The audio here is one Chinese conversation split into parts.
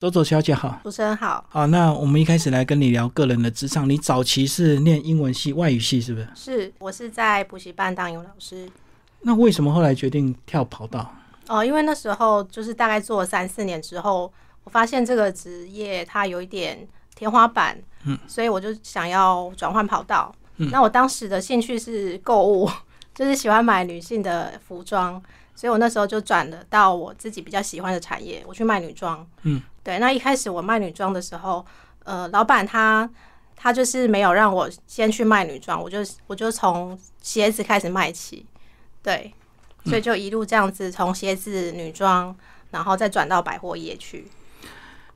周周小姐好，主持人好，好，那我们一开始来跟你聊个人的职场。你早期是念英文系、外语系，是不是？是我是在补习班当英文老师。那为什么后来决定跳跑道？哦，因为那时候就是大概做了三四年之后，我发现这个职业它有一点天花板，嗯，所以我就想要转换跑道。嗯，那我当时的兴趣是购物，就是喜欢买女性的服装。所以我那时候就转了到我自己比较喜欢的产业，我去卖女装。嗯，对。那一开始我卖女装的时候，呃，老板他他就是没有让我先去卖女装，我就我就从鞋子开始卖起。对，所以就一路这样子从鞋子、女装，然后再转到百货业去。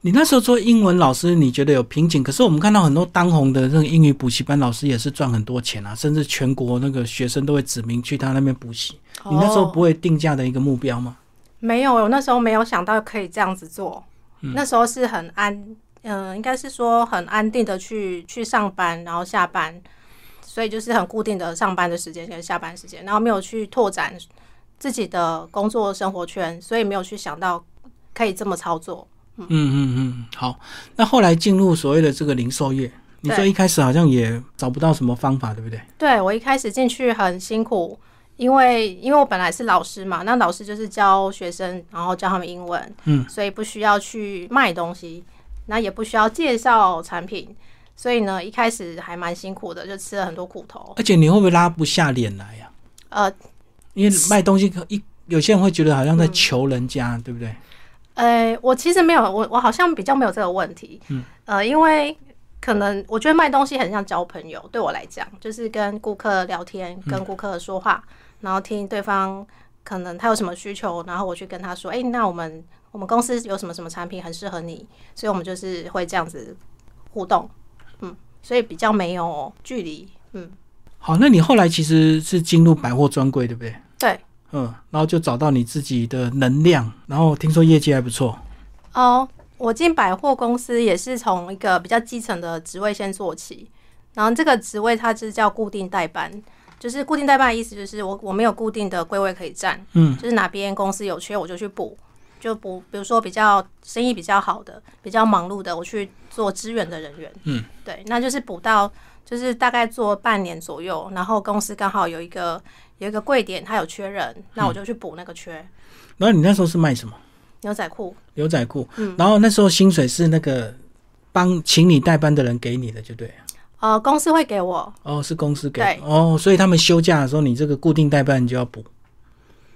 你那时候做英文老师，你觉得有瓶颈？可是我们看到很多当红的那个英语补习班老师也是赚很多钱啊，甚至全国那个学生都会指名去他那边补习。你那时候不会定价的一个目标吗？没有，我那时候没有想到可以这样子做。那时候是很安，嗯，应该是说很安定的去去上班，然后下班，所以就是很固定的上班的时间跟下班时间，然后没有去拓展自己的工作生活圈，所以没有去想到可以这么操作。嗯嗯嗯，好。那后来进入所谓的这个零售业，你说一开始好像也找不到什么方法，对不对？对我一开始进去很辛苦，因为因为我本来是老师嘛，那老师就是教学生，然后教他们英文，嗯，所以不需要去卖东西，那也不需要介绍产品，所以呢，一开始还蛮辛苦的，就吃了很多苦头。而且你会不会拉不下脸来呀？呃，因为卖东西可一有些人会觉得好像在求人家，对不对？呃，我其实没有，我我好像比较没有这个问题。嗯，呃，因为可能我觉得卖东西很像交朋友，对我来讲，就是跟顾客聊天，跟顾客说话，然后听对方可能他有什么需求，然后我去跟他说，哎，那我们我们公司有什么什么产品很适合你，所以我们就是会这样子互动，嗯，所以比较没有距离，嗯。好，那你后来其实是进入百货专柜，对不对？对。嗯，然后就找到你自己的能量，然后听说业绩还不错。哦，我进百货公司也是从一个比较基层的职位先做起，然后这个职位它是叫固定代班，就是固定代班的意思就是我我没有固定的柜位可以站，嗯，就是哪边公司有缺我就去补，就补，比如说比较生意比较好的、比较忙碌的，我去做支援的人员，嗯，对，那就是补到就是大概做半年左右，然后公司刚好有一个。有一个柜点，他有缺人，那我就去补那个缺。然后你那时候是卖什么？牛仔裤。牛仔裤。嗯。然后那时候薪水是那个帮请你代班的人给你的，就对。呃，公司会给我。哦，是公司给。对。哦，所以他们休假的时候，你这个固定代班你就要补。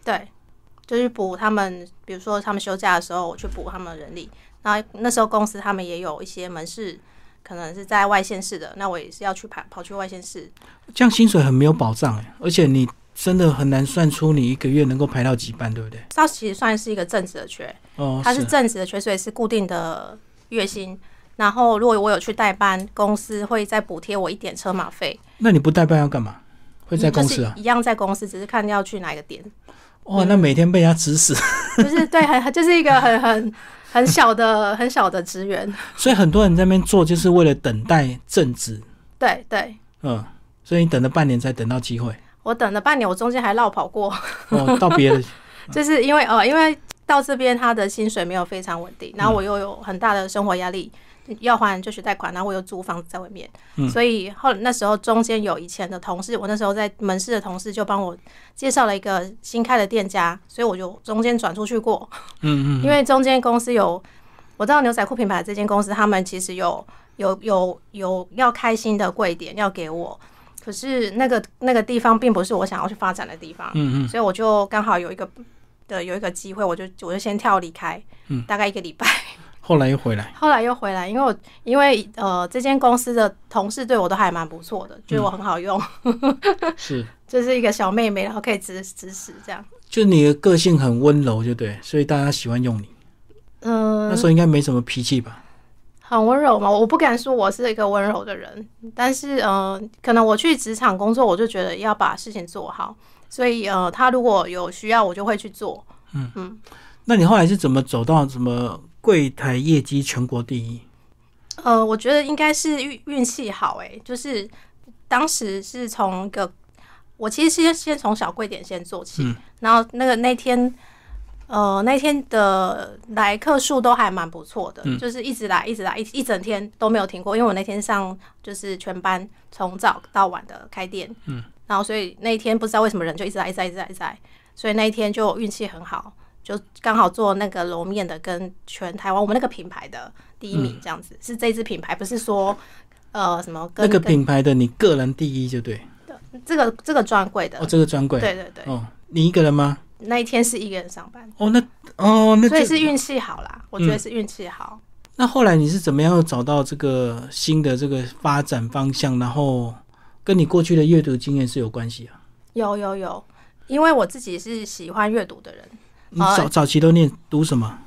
对，就是补他们，比如说他们休假的时候，我去补他们人力。然后那时候公司他们也有一些门市，可能是在外县市的，那我也是要去跑跑去外县市。这样薪水很没有保障哎，而且你。真的很难算出你一个月能够排到几班，对不对？它其实算是一个正职的缺，哦，它是正职的缺，所以是固定的月薪。然后如果我有去代班，公司会再补贴我一点车马费。那你不代班要干嘛？会在公司啊？一样在公司，只是看要去哪个点。哇，那每天被人家指使，就是对，很就是一个很很很小的 很小的职员。所以很多人在那边做，就是为了等待正职。对对，嗯，所以你等了半年才等到机会。我等了半年，我中间还绕跑过。哦，到别的，就是因为呃，因为到这边他的薪水没有非常稳定，然后我又有很大的生活压力，要还就学贷款，然后我又租房子在外面，所以后那时候中间有以前的同事，我那时候在门市的同事就帮我介绍了一个新开的店家，所以我就中间转出去过。嗯嗯，因为中间公司有我知道牛仔裤品牌这间公司，他们其实有有有有要开新的柜点要给我。可是那个那个地方并不是我想要去发展的地方，嗯嗯，所以我就刚好有一个的有一个机会，我就我就先跳离开，嗯，大概一个礼拜，后来又回来，后来又回来，因为我因为呃这间公司的同事对我都还蛮不错的，觉得我很好用，是，就是一个小妹妹，然后可以指指使这样，就你的个性很温柔，就对，所以大家喜欢用你，嗯，那时候应该没什么脾气吧。很温柔嘛？我不敢说我是一个温柔的人，但是呃，可能我去职场工作，我就觉得要把事情做好，所以呃，他如果有需要，我就会去做。嗯嗯，那你后来是怎么走到什么柜台业绩全国第一？呃，我觉得应该是运运气好，哎，就是当时是从一个，我其实先先从小柜点先做起，然后那个那天呃，那天的来客数都还蛮不错的，嗯就是一直来，一直来，一一整天都没有停过。因为我那天上就是全班从早到晚的开店，嗯，然后所以那一天不知道为什么人就一直来，一直来，一直来，一直来，所以那一天就运气很好，就刚好做那个楼面的跟全台湾我们那个品牌的第一名，这样子、是这支品牌，不是说呃什么跟那个品牌的你个人第一就对。这个这个专柜的，哦，这个专柜。对对对，哦，你一个人吗？那一天是一个人上班，哦，那哦，那所以是运气好啦，我觉嗯得是运气好。那后来你是怎么样找到这个新的这个发展方向？然后跟你过去的阅读经验是有关系啊？有有有，因为我自己是喜欢阅读的人，你早早期都念读什么？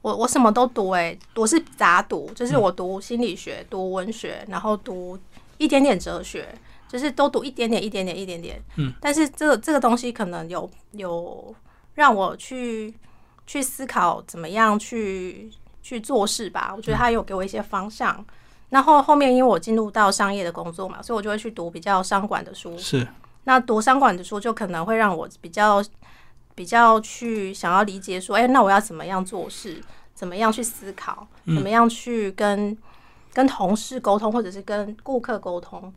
我我什么都读、欸，我是杂读，就是我读心理学、读文学，然后读一点点哲学，就是都读一点点、一点点、一点点。嗯，但是这个这个东西可能有有让我去去思考怎么样去去做事吧。我觉得他有给我一些方向。然后后面因为我进入到商业的工作嘛，所以我就会去读比较商管的书。是那读商管的书就可能会让我比较比较去想要理解说，哎、那我要怎么样做事，怎么样去思考，怎么样去跟跟同事沟通，或者是跟顾客沟通。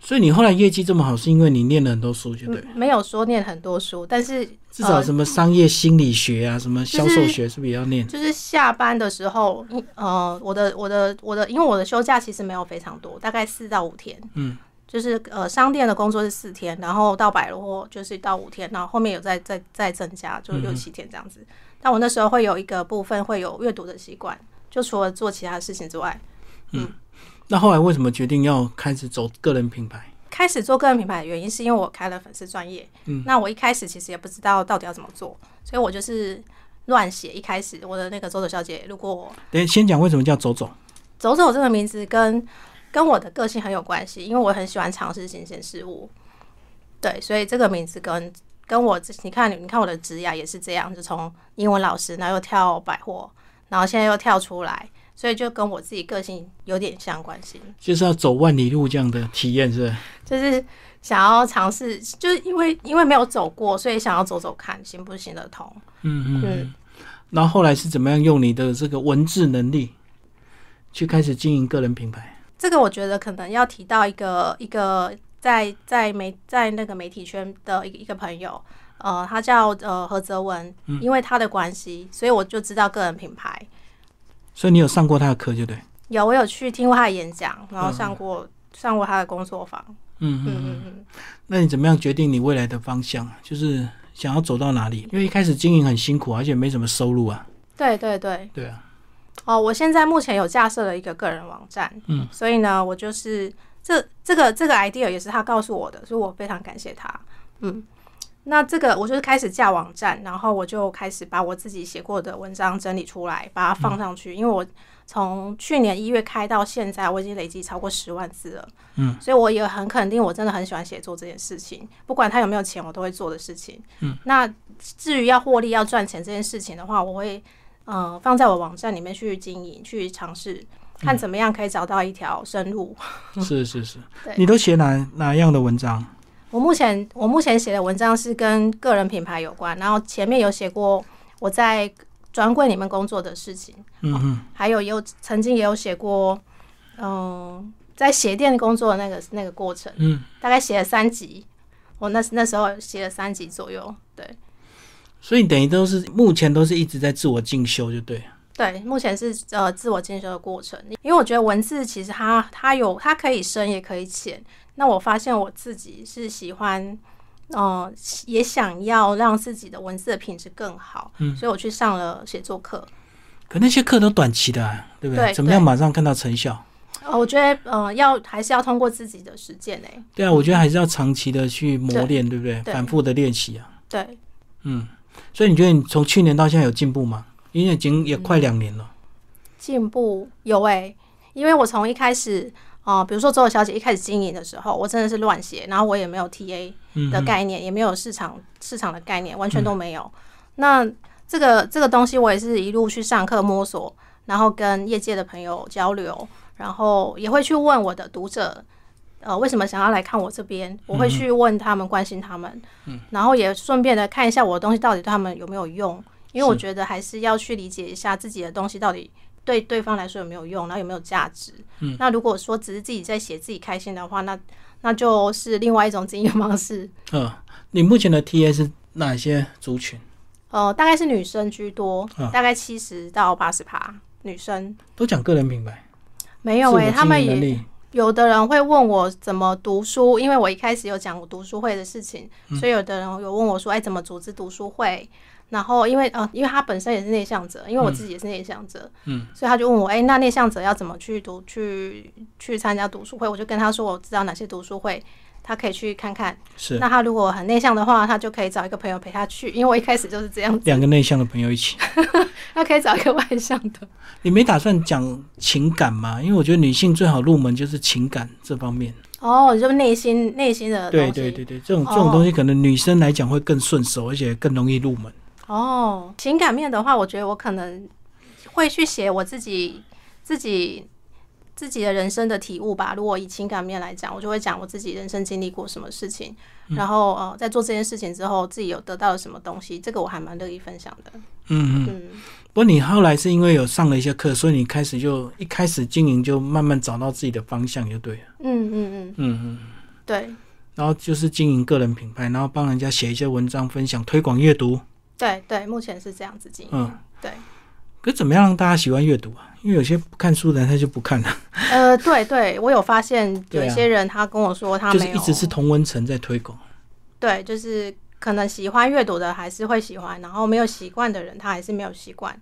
所以你后来业绩这么好，是因为你念了很多书，就对。嗯没有说念很多书，但是至少呃什么商业心理学啊，什么销售学，是不是也要念？就是下班的时候，呃，我的我的我的，因为我的休假其实没有非常多，大概四到五天。嗯，就是呃，商店的工作是四天，然后到百货就是到五天，然后后面有再再再增加，就六七天这样子。但我那时候会有一个部分会有阅读的习惯，就除了做其他事情之外，那后来为什么决定要开始走个人品牌？开始做个人品牌的原因是因为我开了粉丝专业。嗯，那我一开始其实也不知道到底要怎么做，所以我就是乱写。一开始我的那个走走小姐，如果等先讲为什么叫走走。走走这个名字跟跟我的个性很有关系，因为我很喜欢尝试新鲜事物。对，所以这个名字跟跟我自你看你看我的职涯也是这样，就从英文老师，然后又跳百货，然后现在又跳出来，所以就跟我自己个性有点相关性，就是要走万里路这样的体验，是不是？就是想要尝试，就是因为因为没有走过，所以想要走走看行不行得通。嗯嗯。嗯，然后后来是怎么样用你的这个文字能力，去开始经营个人品牌？这个我觉得可能要提到一个一个在在媒在那个媒体圈的一个一个朋友，呃，他叫呃何泽文，因为他的关系，所以我就知道个人品牌。所以你有上过他的课，就对。有我有去听过他的演讲，然后上过、上过他的工作坊。嗯嗯。嗯嗯嗯，那你怎么样决定你未来的方向？就是想要走到哪里？因为一开始经营很辛苦，而且没什么收入啊。对对对。对啊。哦，我现在目前有架设了一个个人网站，嗯，所以呢，我就是这这个这个 idea 也是他告诉我的，所以我非常感谢他。嗯，那这个我就是开始架网站，然后我就开始把我自己写过的文章整理出来，把它放上去，因为我从去年一月开到现在，我已经累积超过十万字了。嗯，所以我也很肯定，我真的很喜欢写作这件事情，不管他有没有钱，我都会做的事情。嗯，那至于要获利、要赚钱这件事情的话，我会。呃，放在我网站里面去经营，去尝试，看怎么样可以找到一条生路。是是是，你都写哪哪样的文章？我目前我目前写的文章是跟个人品牌有关，然后前面有写过我在专柜里面工作的事情，嗯嗯，还有也有曾经也有写过，嗯、在鞋店工作的那个那个过程，嗯，大概写了三集，我那那时候写了三集左右，对。所以你等于都是目前都是一直在自我进修，就对。对，目前是呃自我进修的过程，因为我觉得文字其实它它有它可以深也可以浅，那我发现我自己是喜欢。呃，也想要让自己的文字的品质更好，嗯所以我去上了写作课。可那些课都短期的、啊，对不对？对怎么样马上看到成效？呃，我觉得呃，要还是要通过自己的实践诶。对啊，我觉得还是要长期的去磨练，对不对？对反复的练习啊。对，嗯，所以你觉得你从去年到现在有进步吗？因为已经也快两年了。进步有诶、因为我从一开始，呃，比如说周小姐一开始经营的时候，我真的是乱写，然后我也没有 TA 嗯的概念，也没有市场市场的概念，完全都没有。那这个这个东西，我也是一路去上课摸索，然后跟业界的朋友交流，然后也会去问我的读者，呃，为什么想要来看我这边？我会去问他们，关心他们，然后也顺便的看一下我的东西到底对他们有没有用，因为我觉得还是要去理解一下自己的东西到底对对方来说有没有用，然后有没有价值。嗯，那如果说只是自己在写自己开心的话，那那就是另外一种经营方式。嗯，你目前的 T A 是哪些族群？呃，大概是女生居多，大概七十到八十趴女生。都讲个人品牌？没有诶，他们也有的人会问我怎么读书，因为我一开始有讲我读书会的事情，所以有的人有问我说，哎，怎么组织读书会？然后因为呃，因为他本身也是内向者，因为我自己也是内向者，嗯，所以他就问我，哎，那内向者要怎么去读去去参加读书会？我就跟他说，我知道哪些读书会。他可以去看看，是那他如果很内向的话，他就可以找一个朋友陪他去。因为我一开始就是这样子，两个内向的朋友一起，他可以找一个外向的。你没打算讲情感吗？因为我觉得女性最好入门就是情感这方面。哦，就内心内心的对对对对，这种这种东西可能女生来讲会更顺手，而且更容易入门。哦，情感面的话，我觉得我可能会去写我自己自己。自己的人生的体悟吧。如果以情感面来讲，我就会讲我自己人生经历过什么事情，然后呃，在做这件事情之后，自己有得到了什么东西，这个我还蛮乐意分享的。嗯嗯。不过你后来是因为有上了一些课，所以你开始就一开始经营就慢慢找到自己的方向，就对了。嗯嗯嗯嗯嗯。对。然后就是经营个人品牌，然后帮人家写一些文章分享，推广阅读。对对，目前是这样子经营。嗯，对。可怎么样让大家喜欢阅读啊？因为有些不看书的人他就不看了。呃，对对，我有发现有一些人他跟我说他就是一直是同温层在推广。对，就是可能喜欢阅读的还是会喜欢，然后没有习惯的人他还是没有习惯。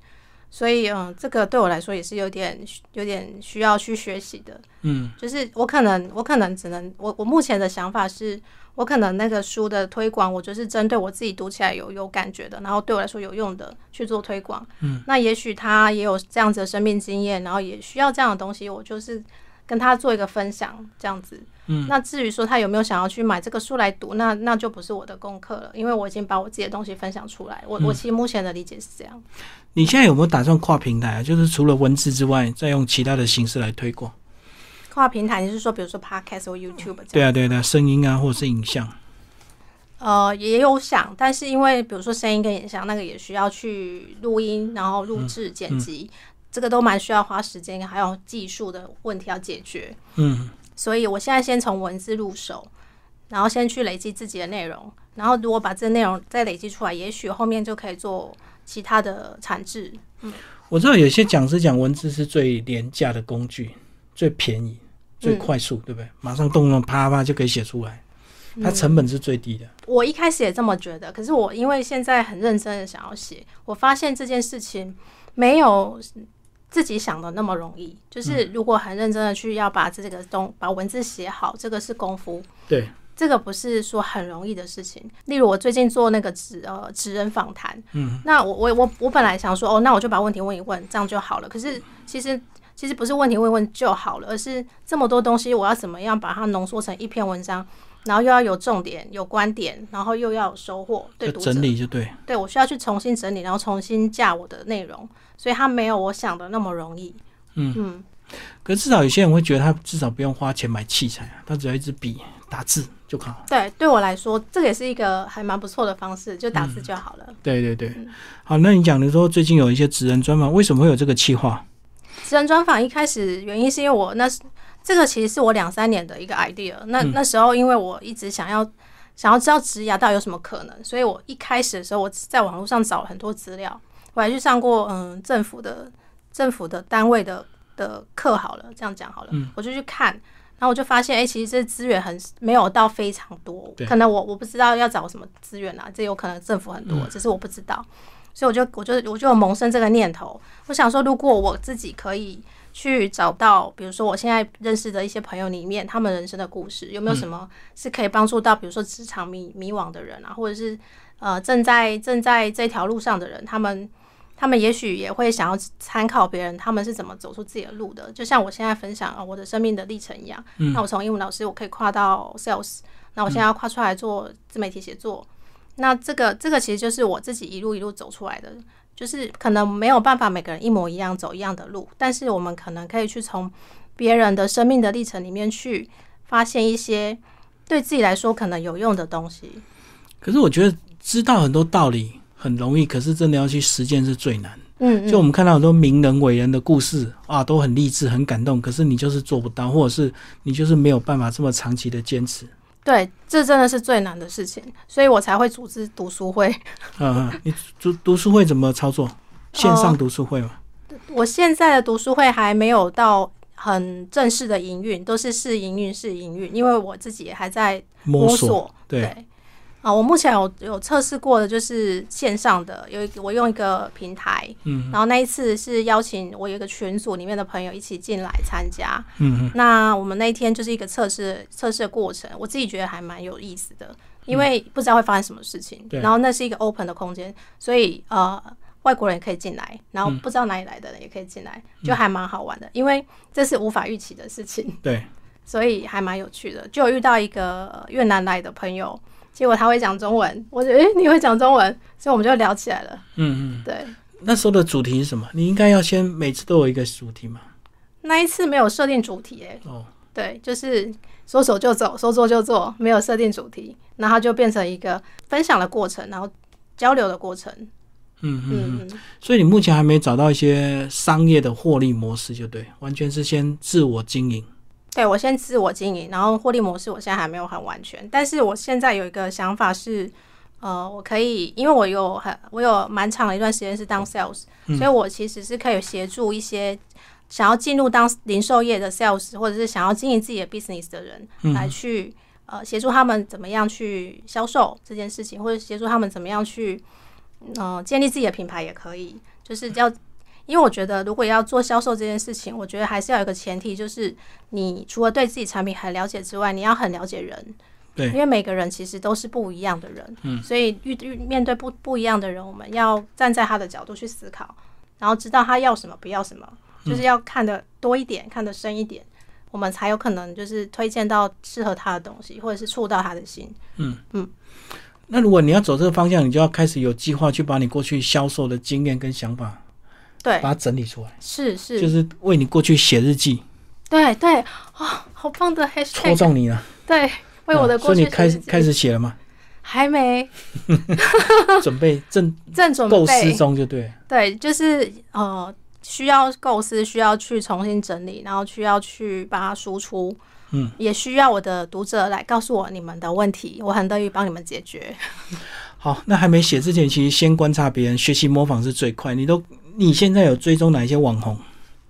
所以嗯，这个对我来说也是有点有点需要去学习的。嗯，就是我可能我可能只能我我目前的想法是。我可能那个书的推广，我就是针对我自己读起来有有感觉的，然后对我来说有用的去做推广。嗯，那也许他也有这样子的生命经验，然后也需要这样的东西，我就是跟他做一个分享，这样子。嗯，那至于说他有没有想要去买这个书来读，那那就不是我的功课了，因为我已经把我自己的东西分享出来。我我其实目前的理解是这样。你现在有没有打算跨平台？就是除了文字之外，再用其他的形式来推广？跨平台，你是说比如说 Podcast 或 YouTube？对啊，对的，声音啊，或者是影像。呃，也有想，但是因为比如说声音跟影像，那个也需要去录音，然后录制、剪辑，这个都蛮需要花时间，还有技术的问题要解决。嗯，所以我现在先从文字入手，然后先去累积自己的内容，然后如果把这内容再累积出来，也许后面就可以做其他的产制。嗯，我知道有些讲师讲文字是最廉价的工具，最便宜。最快速，对不对？马上动动啪啪就可以写出来，它成本是最低的。我一开始也这么觉得，可是我因为现在很认真的想要写，我发现这件事情没有自己想的那么容易。就是如果很认真的去要把这个东把文字写好，这个是功夫。对，这个不是说很容易的事情。例如我最近做那个纸呃纸人访谈，嗯，那我我我我本来想说哦，那我就把问题问一问，这样就好了。可是其实。其实不是问题问一问就好了，而是这么多东西，我要怎么样把它浓缩成一篇文章，然后又要有重点、有观点，然后又要有收获，对读者整理就对。对我需要去重新整理，然后重新架我的内容，所以它没有我想的那么容易。嗯嗯。可至少有些人会觉得他至少不用花钱买器材啊，他只要一支笔打字就好。对，对我来说，这也是一个还蛮不错的方式，就打字就好了。对对对。好，那你讲的说最近有一些职人专访，为什么会有这个企划？职人专访一开始原因是因为我那这个其实是我两三年的一个 idea。那那时候因为我一直想要想要知道植牙到底有什么可能，所以我一开始的时候我在网络上找了很多资料，我还去上过嗯政府的政府的单位的的课好了，这样讲好了，我就去看，然后我就发现哎，其实这资源很没有到非常多，可能我我不知道要找什么资源啊，这有可能政府很多，只是我不知道。所以我就我就我就有萌生这个念头，我想说，如果我自己可以去找到，比如说我现在认识的一些朋友里面，他们人生的故事，有没有什么是可以帮助到，比如说职场迷迷惘的人啊，或者是呃正在正在这条路上的人，他们他们也许也会想要参考别人，他们是怎么走出自己的路的，就像我现在分享啊我的生命的历程一样。那我从英文老师，我可以跨到 sales，那我现在要跨出来做自媒体写作。那这个这个其实就是我自己一路一路走出来的，就是可能没有办法每个人一模一样走一样的路，但是我们可能可以去从别人的生命的历程里面去发现一些对自己来说可能有用的东西。可是我觉得知道很多道理很容易，可是真的要去实践是最难。嗯，就我们看到很多名人伟人的故事啊，都很励志、很感动，可是你就是做不到，或者是你就是没有办法这么长期的坚持。对，这真的是最难的事情，所以我才会组织读书会。嗯嗯，你读读书会怎么操作？线上读书会吗？我现在的读书会还没有到很正式的营运，都是试营运、试营运，因为我自己还在摸索。对。啊，我目前有有测试过的，就是线上的，有一个我用一个平台，嗯，然后那一次是邀请我有一个群组里面的朋友一起进来参加，嗯嗯，那我们那一天就是一个测试测试的过程，我自己觉得还蛮有意思的，因为不知道会发生什么事情，对，然后那是一个 open 的空间，所以呃外国人也可以进来，然后不知道哪里来的人也可以进来，就还蛮好玩的，因为这是无法预期的事情，对，所以还蛮有趣的，就遇到一个越南来的朋友。结果他会讲中文，我觉得诶，你会讲中文，所以我们就聊起来了。嗯嗯，对。那时候的主题是什么？你应该要先每次都有一个主题嘛。那一次没有设定主题，哎。哦。对，就是说走就走，说做就做，没有设定主题，然后就变成一个分享的过程，然后交流的过程。嗯嗯嗯。所以你目前还没找到一些商业的获利模式，就对，完全是先自我经营。对，我先自我经营，然后获利模式我现在还没有很完全，但是我现在有一个想法是，呃，我可以，因为我有很我有蛮长的一段时间是当 sales，所以我其实是可以协助一些想要进入当零售业的 sales，或者是想要经营自己的 business 的人，来去呃协助他们怎么样去销售这件事情，或者协助他们怎么样去嗯建立自己的品牌也可以，就是要。因为我觉得，如果要做销售这件事情，我觉得还是要有个前提，就是你除了对自己产品很了解之外，你要很了解人。对，因为每个人其实都是不一样的人，嗯，所以遇遇面对不不一样的人，我们要站在他的角度去思考，然后知道他要什么，不要什么，就是要看的多一点，看的深一点，我们才有可能就是推荐到适合他的东西，或者是触到他的心。嗯嗯。那如果你要走这个方向，你就要开始有计划去把你过去销售的经验跟想法。对，把它整理出来，是是，就是为你过去写日记。对对，啊，好棒的 hashtag，戳中你了。对，为我的过去。所以你开始开始写了吗？还没，准备正正准备构思中就对。对，就是呃，需要构思，需要去重新整理，然后需要去把它输出。嗯，也需要我的读者来告诉我你们的问题，我很乐意帮你们解决。好，那还没写之前，其实先观察别人，学习模仿是最快。你都。你现在有追踪哪一些网红？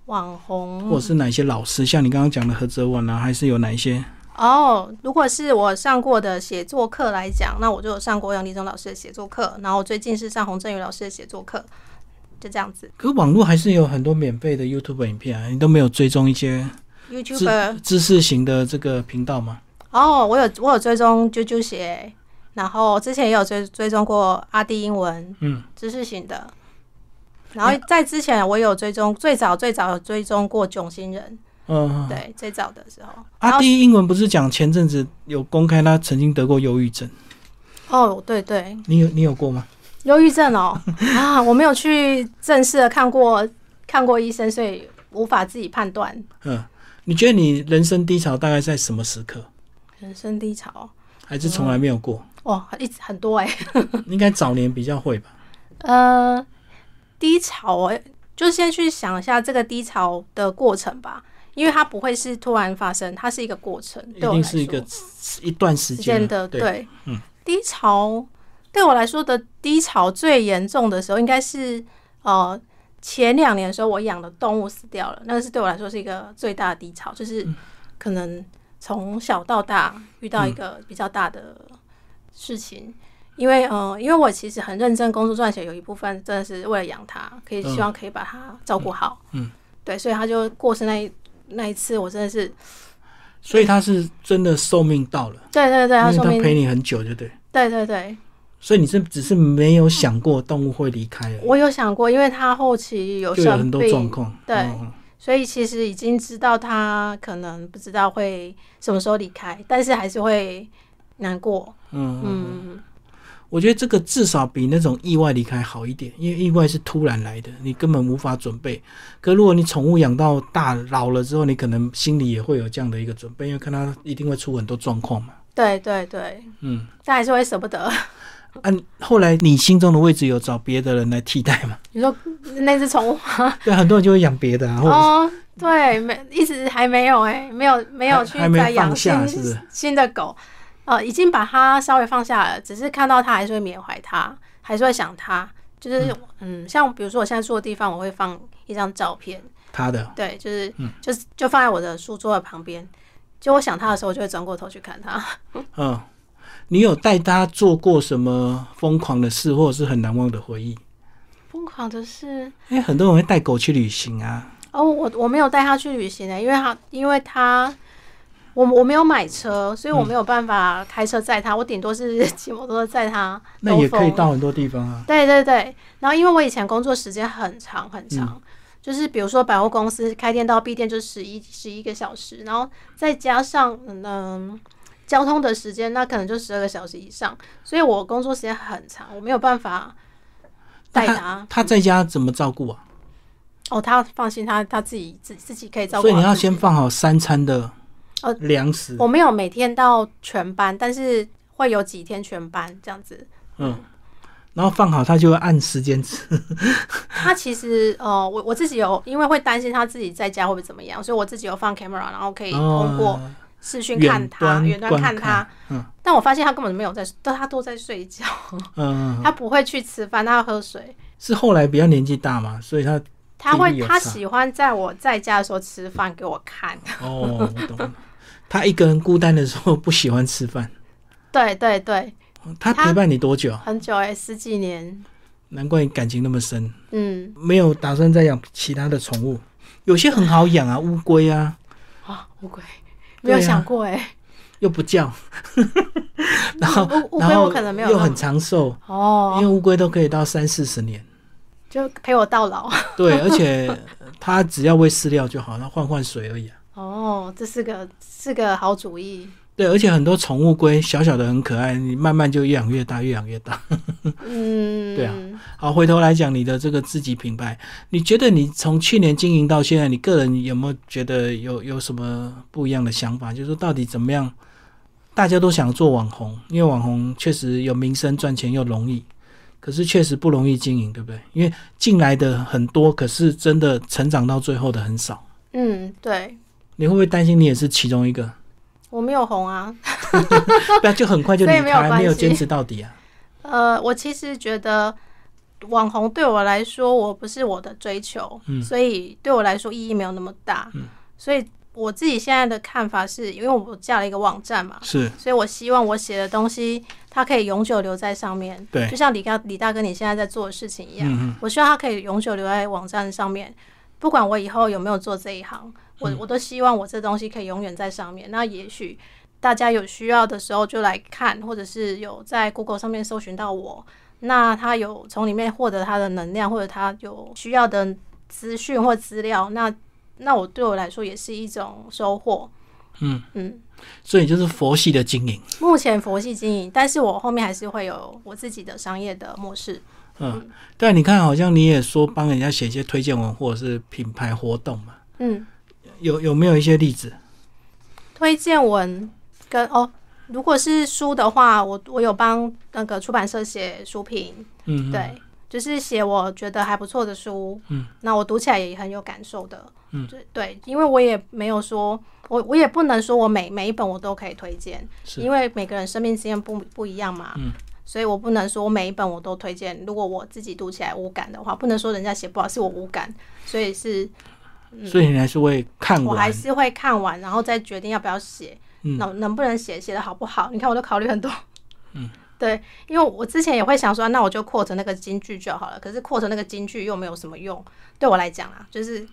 网红，或者是哪一些老师？像你刚刚讲的何泽文啊，还是有哪一些？哦，如果是我上过的写作课来讲，那我就有上过杨立忠老师的写作课，然后最近是上洪振宇老师的写作课，就这样子。可网络还是有很多免费的 YouTube 影片啊，你都没有追踪一些 YouTube 知识型的这个频道吗？哦，我有我有追踪啾啾写，然后之前也有追追踪过阿弟英文，嗯，知识型的。然后在之前，我有追踪，最早最早有追踪过囧星人，嗯，对，最早的时候。阿弟英文不是讲前阵子有公开他曾经得过忧郁症？哦，对对，你有你有过吗？忧郁症哦，啊，我没有去正式的看过看过医生，所以无法自己判断。嗯，你觉得你人生低潮大概在什么时刻？人生低潮还是从来没有过？哇，一直很多哎，应该早年比较会吧？呃。低潮，就先去想一下这个低潮的过程吧，因为它不会是突然发生，它是一个过程。一定是一个一段时间的，对，嗯。低潮对我来说的低潮最严重的时候，应该是呃前两年的时候，我养的动物死掉了，那个是对我来说是一个最大的低潮，就是可能从小到大遇到一个比较大的事情。因为呃，因为我其实很认真工作赚钱，有一部分真的是为了养它，可以希望可以把它照顾好。嗯，对，所以他就过世那一那一次，我真的是，所以他是真的寿命到了。对对对，他寿命陪你很久，就对。对对对。所以你是只是没有想过动物会离开？我有想过，因为他后期有有很多状况。对，所以其实已经知道他可能不知道会什么时候离开，但是还是会难过。嗯嗯。我觉得这个至少比那种意外离开好一点，因为意外是突然来的，你根本无法准备。可如果你宠物养到大老了之后，你可能心里也会有这样的一个准备，因为看它一定会出很多状况嘛。对对对，嗯，但还是会舍不得。啊，后来你心中的位置有找别的人来替代吗？你说那只宠物？对，很多人就会养别的啊。哦，对，没一直还没有哎，没有没有去再养新新的狗。呃，已经把它稍微放下了，只是看到它还是会缅怀它，还是会想它。就是嗯，像比如说我现在住的地方，我会放一张照片，他的对，就是就是就放在我的书桌的旁边。就我想他的时候，我就会转过头去看他。嗯，你有带他做过什么疯狂的事，或者是很难忘的回忆？疯狂的事？因为很多人会带狗去旅行啊。哦，我我没有带他去旅行的，因为他因为它。我我没有买车，所以我没有办法开车载他。我顶多是 骑摩托车载他。那也可以到很多地方啊。对对对，然后因为我以前工作时间很长很长，就是比如说百货公司开店到闭店就十一十一个小时，然后再加上嗯交通的时间，那可能就十二个小时以上，所以我工作时间很长，我没有办法带他。他在家怎么照顾啊？哦，他放心，他他自己自自己可以照顾。所以你要先放好三餐的。呃，粮食我没有每天到全班，但是会有几天全班这样子。嗯，然后放好，他就会按时间吃。他其实呃，我我自己有，因为会担心他自己在家会不会怎么样，所以我自己有放 camera，然后可以通过视讯看他，远端看他。嗯，但我发现他根本没有在，但他都在睡觉。嗯，他不会去吃饭，他要喝水。是后来比较年纪大嘛，所以他他会他喜欢在我在家的时候吃饭给我看。哦，我懂。他一个人孤单的时候不喜欢吃饭。对对对，他陪伴你多久？很久哎，十几年。难怪你感情那么深。嗯，没有打算再养其他的宠物，有些很好养啊，乌龟啊。啊，乌龟没有想过哎。又不叫。然后乌龟我可能没有。又很长寿哦，因为乌龟都可以到三四十年，就陪我到老。对，而且它只要喂饲料就好，那换换水而已啊。哦，这是个是个好主意。对，而且很多宠物龟小小的很可爱，你慢慢就越养越大，越养越大。嗯，对啊。好，回头来讲你的这个自己品牌，你觉得你从去年经营到现在，你个人有没有觉得有有什么不一样的想法？就是说到底怎么样？大家都想做网红，因为网红确实有名声、赚钱又容易，可是确实不容易经营，对不对？因为进来的很多，可是真的成长到最后的很少。嗯，对。你会不会担心你也是其中一个？我没有红啊，不然就很快就离开，没有坚持到底啊。呃，我其实觉得网红对我来说，我不是我的追求，所以对我来说意义没有那么大。所以我自己现在的看法是，因为我架了一个网站嘛，是，所以我希望我写的东西它可以永久留在上面。对，就像李大李大哥你现在在做的事情一样，我希望它可以永久留在网站上面，不管我以后有没有做这一行。我我都希望我这东西可以永远在上面。那也许大家有需要的时候就来看，或者是有在 Google 上面搜寻到我，那他有从里面获得他的能量，或者他有需要的资讯或资料，那那我对我来说也是一种收获。嗯嗯，所以就是佛系的经营。目前佛系经营，但是我后面还是会有我自己的商业的模式。嗯，但，你看，好像你也说帮人家写一些推荐文或者是品牌活动嘛。嗯。有有没有一些例子？推荐文跟哦，如果是书的话，我我有帮那个出版社写书评，嗯，对，就是写我觉得还不错的书，嗯，那我读起来也很有感受的，嗯，对对，因为我也没有说，我我也不能说我每每一本我都可以推荐，因为每个人生命经验不不一样嘛，嗯，所以我不能说我每一本我都推荐，如果我自己读起来无感的话，不能说人家写不好是我无感，所以是。所以你还是会看完，我还是会看完，然后再决定要不要写，能能不能写，写的好不好？你看，我都考虑很多。嗯，对，因为我之前也会想说，那我就扩成那个金句就好了。可是扩成那个金句又没有什么用，对我来讲啊，就是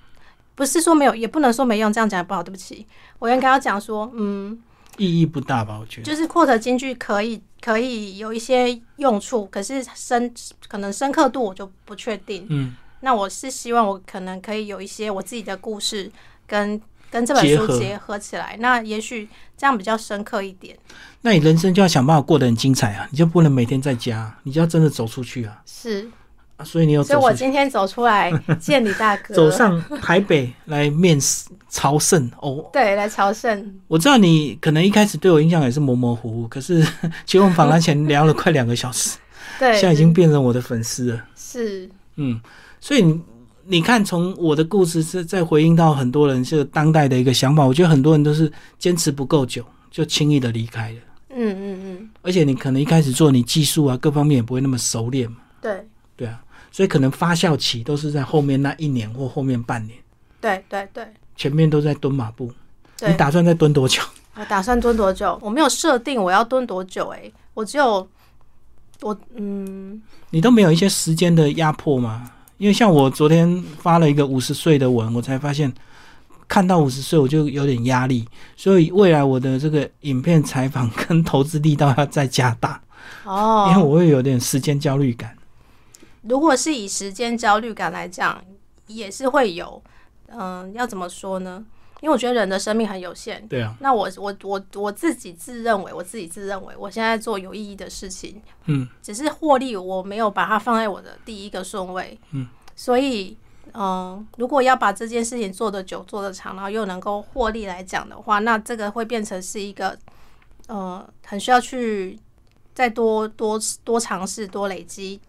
不是说没有，也不能说没用。这样讲也不好，对不起，我应该要讲说，嗯，意义不大吧？我觉得就是扩成金句可以可以有一些用处，可是深可能深刻度我就不确定。嗯。那我是希望我可能可以有一些我自己的故事跟跟这本书结合起来，那也许这样比较深刻一点。那你人生就要想办法过得很精彩啊！你就不能每天在家，你就要真的走出去啊！是啊，所以你有，所以我今天走出来见你大哥，走上台北来面试朝圣哦。对，来朝圣。我知道你可能一开始对我印象也是模模糊糊，可是其实我们访谈前聊了快两个小时。对，现在已经变成我的粉丝了。是，嗯，所以你你看，从我的故事是在回应到很多人是当代的一个想法，我觉得很多人都是坚持不够久，就轻易的离开了。嗯嗯嗯，而且你可能一开始做，你技术啊各方面也不会那么熟练嘛。对对啊，所以可能发酵期都是在后面那一年或后面半年，对对对前面都在蹲马步。你。打算再蹲多久？我打算蹲多久？我没有设定我要蹲多久、欸，我只有我嗯，你都没有一些时间的压迫吗？因为像我昨天发了一个五十岁的文，我才发现看到五十岁我就有点压力，所以未来我的这个影片采访 跟投资力道要再加大，哦，因为我会有点时间焦虑感。如果是以时间焦虑感来讲，也是会有。嗯、要怎么说呢？因为我觉得人的生命很有限。对啊，那我我我我自己自认为，我自己自认为，我现在做有意义的事情，嗯，只是获利，我没有把它放在我的第一个顺位。嗯，所以，嗯、如果要把这件事情做得久、做得长，然后又能够获利来讲的话，那这个会变成是一个，呃，很需要去再多多多尝试、多累积，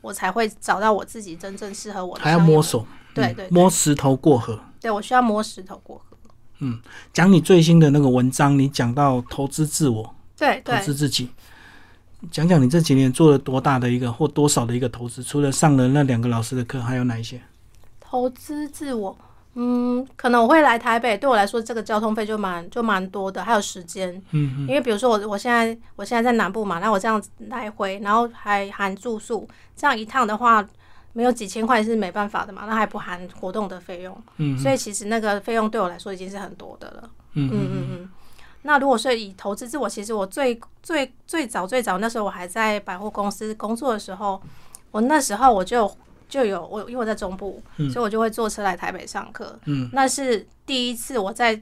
我才会找到我自己真正适合我的。还要摸，索，对对摸石头过河。对我需要摸石头过河。讲你最新的那个文章，你讲到投资自我、对对投，资自己，讲讲你这几年做了多大的一个或多少的一个投资？除了上了那两个老师的课，还有哪一些？投资自我，嗯，可能我会来台北，对我来说，这个交通费就蛮就蛮多的，还有时间，嗯因为比如说我我现在我现在在南部嘛，那我这样子来回，然后还含住宿，这样一趟的话，没有几千块是没办法的嘛，那还不含活动的费用，嗯所以其实那个费用对我来说已经是很多的了。嗯嗯嗯嗯。那如果说以投资自我，其实我最最最早最早那时候我还在百货公司工作的时候，我那时候我就就有我因为我在中部，所以我就会坐车来台北上课。嗯，那是第一次我在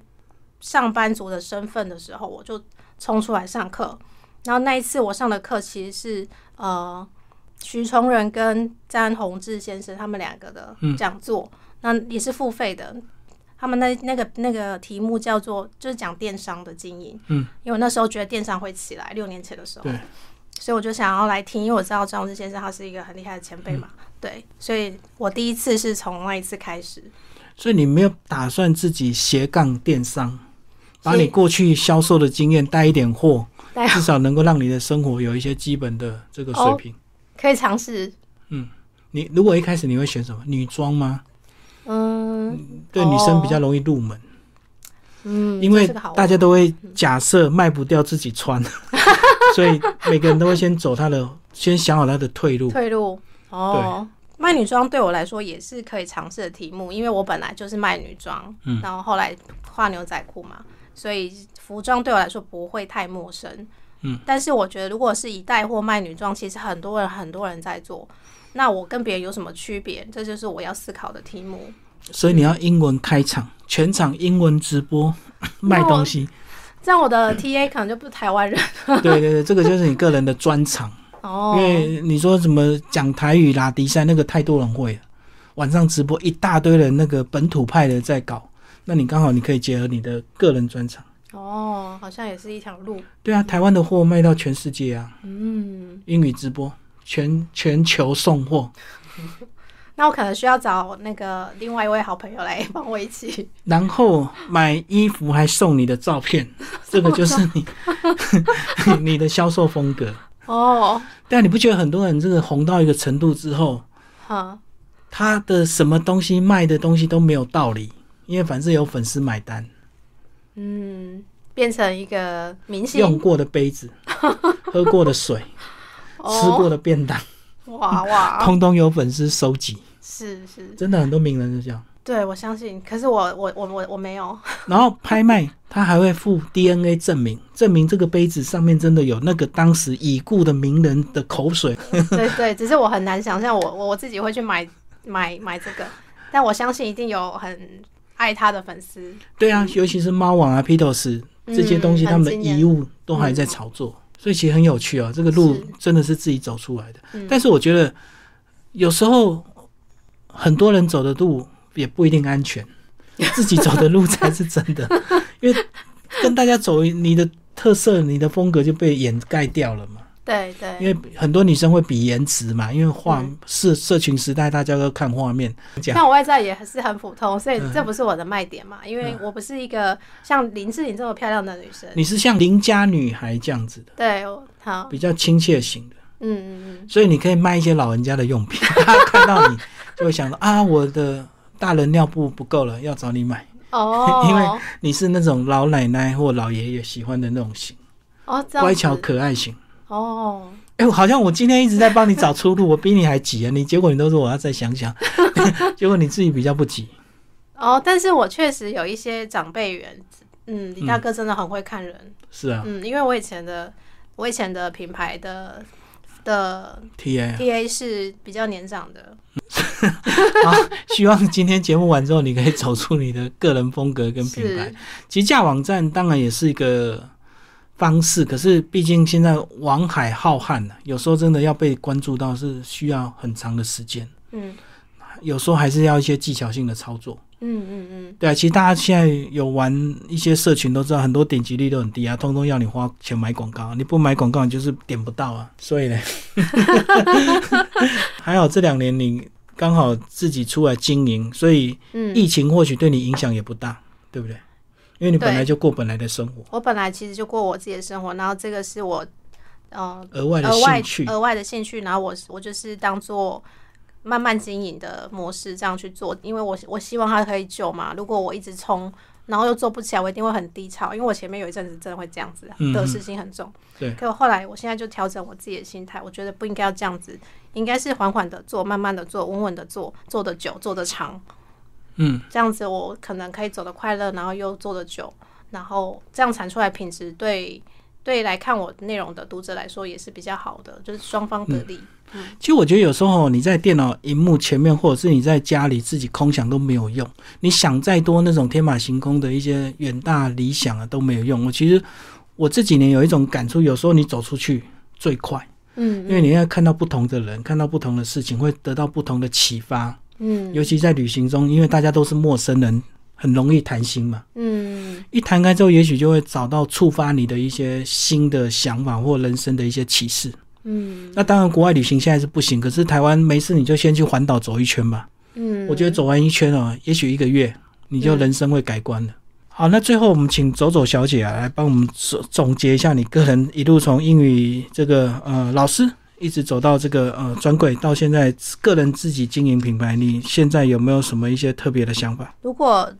上班族的身份的时候，我就冲出来上课。然后那一次我上的课其实是呃徐崇仁跟詹宏志先生他们两个的讲座，那也是付费的。他们那那个那个题目叫做就是讲电商的经营，嗯，因为我那时候觉得电商会起来，六年前的时候，对，所以我就想要来听，因为我知道张志先生他是一个很厉害的前辈嘛，对，所以我第一次是从那一次开始，所以你没有打算自己斜杠电商，把你过去销售的经验带一点货，至少能够让你的生活有一些基本的这个水平。可以尝试，嗯你如果一开始你会选什么？女装吗？嗯对女生比较容易入门，嗯，因为大家都会假设卖不掉自己穿，所以每个人都会先走他的，先想好他的退路。退路哦。卖女装对我来说也是可以尝试的题目，因为我本来就是卖女装，嗯然后后来画牛仔裤嘛，所以服装对我来说不会太陌生。嗯，但是我觉得如果是以带货卖女装，其实很多人很多人在做，那我跟别人有什么区别？这就是我要思考的题目。所以你要英文开场，全场英文直播 卖东西。这样我的 TA 可能就不是台湾人对对对，这个就是你个人的专长。哦因。为你说什么讲台语啦迪赛，那个太多人会了。晚上直播一大堆人，那个本土派的在搞，那你刚好你可以结合你的个人专长。哦，好像也是一条路。对啊，台湾的货卖到全世界啊，嗯，英语直播全全球送货，那我可能需要找那个另外一位好朋友来帮我一起。然后买衣服还送你的照片，这个就是你 你的销售风格。哦，但你不觉得很多人这个红到一个程度之后，哈，他的什么东西卖的东西都没有道理，因为凡是有粉丝买单，嗯，变成一个明星，用过的杯子、喝过的水、吃过的，的便当，哇哇，通通有粉丝收集。是是，真的很多名人是这样。对我相信。可是我我我我我没有，然后拍卖，他还会附 DNA 证明，证明这个杯子上面真的有那个当时已故的名人的口水。对对，只是我很难想象我我我自己会去买买买这个，但我相信一定有很爱他的粉丝。对啊，尤其是猫王啊、Pitos 这些东西，嗯他们的遗物都还在炒作，所以其实很有趣啊。这个路真的是自己走出来的。嗯但是我觉得有时候很多人走的路也不一定安全，自己走的路才是真的，因为跟大家走，你的特色、你的风格就被掩盖掉了嘛。对对，因为很多女生会比颜值嘛，因为画社社群时代大家都看画面。像我外在也是很普通，所以这不是我的卖点嘛，因为我不是一个像林志玲这么漂亮的女生。你是像邻家女孩这样子的，对，好，比较亲切型的。嗯嗯嗯。所以你可以卖一些老人家的用品，他 看到你就会想到啊，我的大人尿布不够了，要找你买。哦，因为你是那种老奶奶或老爷爷喜欢的那种型，哦，乖巧可爱型。哦，哎，好像我今天一直在帮你找出路，我比你还急啊！你结果你都说我要再想想，结果你自己比较不急。哦，但是我确实有一些长辈缘，嗯，李大哥真的很会看人。是啊，嗯，因为我以前的我以前的品牌的的 T A T A 是比较年长的。好，希望今天节目完之后，你可以走出你的个人风格跟品牌。其实架网站当然也是一个。方式，可是毕竟现在网海浩瀚了，有时候真的要被关注到是需要很长的时间。嗯，有时候还是要一些技巧性的操作。嗯嗯嗯，对啊，其实大家现在有玩一些社群都知道，很多点击率都很低啊，通通要你花钱买广告，你不买广告你就是点不到啊。所以呢，还好这两年你刚好自己出来经营，所以疫情或许对你影响也不大，对不对？因为你本来就过本来的生活，我本来其实就过我自己的生活，然后这个是我，呃，额外的兴趣，额外的兴趣，然后我我就是当做慢慢经营的模式这样去做，因为我我希望它可以久嘛。如果我一直冲，然后又做不起来，我一定会很低潮，因为我前面有一阵子真的会这样子，得失心很重。对，可我后来我现在就调整我自己的心态，我觉得不应该要这样子，应该是缓缓的做，慢慢的做，稳稳的做，做的久，做的长。嗯，这样子我可能可以走得快乐，然后又做得久，然后这样产出来品质对对来看我内容的读者来说也是比较好的，就是双方得利。嗯，其实我觉得有时候你在电脑荧幕前面，或者是你在家里自己空想都没有用，你想再多那种天马行空的一些远大理想啊都没有用。我其实我这几年有一种感触，有时候你走出去最快，嗯，因为你要看到不同的人，看到不同的事情，会得到不同的启发。嗯，尤其在旅行中，因为大家都是陌生人，很容易谈心嘛。嗯，一谈开之后，也许就会找到触发你的一些新的想法或人生的一些启示。嗯，那当然，国外旅行现在是不行，可是台湾没事，你就先去环岛走一圈吧。嗯，我觉得走完一圈哦，也许一个月你就人生会改观了。好，那最后我们请走走小姐啊，来帮我们总总结一下你个人一路从英语这个呃老师。一直走到这个呃专柜，到现在个人自己经营品牌，你现在有没有什么一些特别的想法？如果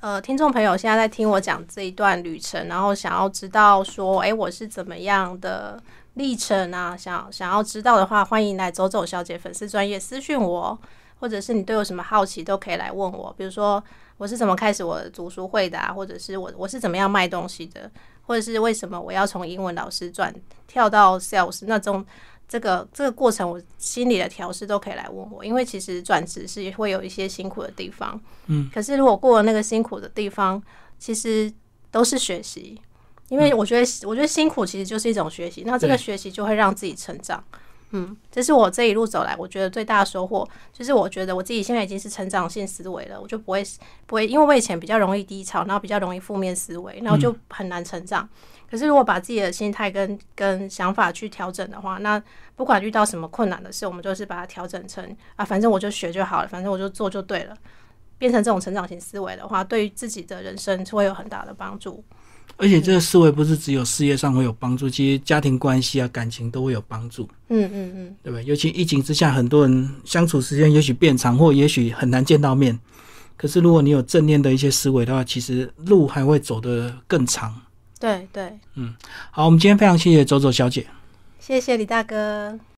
呃听众朋友现在在听我讲这一段旅程，然后想要知道说，哎，我是怎么样的历程啊？想想要知道的话，欢迎来走走小姐粉丝专业私讯我，或者是你对我什么好奇都可以来问我，比如说我是怎么开始我的读书会的，或者是我我是怎么样卖东西的，或者是为什么我要从英文老师转跳到 sales 那种。这个这个过程，我心里的调试都可以来问我，因为其实转职是会有一些辛苦的地方，嗯，可是如果过了那个辛苦的地方，其实都是学习，因为我觉得我觉得辛苦其实就是一种学习，那这个学习就会让自己成长，嗯，这是我这一路走来我觉得最大的收获，就是我觉得我自己现在已经是成长性思维了，我就不会不会，因为我以前比较容易低潮，然后比较容易负面思维，然后就很难成长。可是，如果把自己的心态跟跟想法去调整的话，那不管遇到什么困难的事，我们就是把它调整成啊，反正我就学就好了，反正我就做就对了。变成这种成长型思维的话，对于自己的人生会有很大的帮助。而且，这个思维不是只有事业上会有帮助，其实家庭关系啊、感情都会有帮助。嗯嗯嗯，对吧？尤其疫情之下，很多人相处时间也许变长，或也许很难见到面。可是，如果你有正念的一些思维的话，其实路还会走得更长。对对，嗯，好，我们今天非常谢谢周周小姐，谢谢李大哥。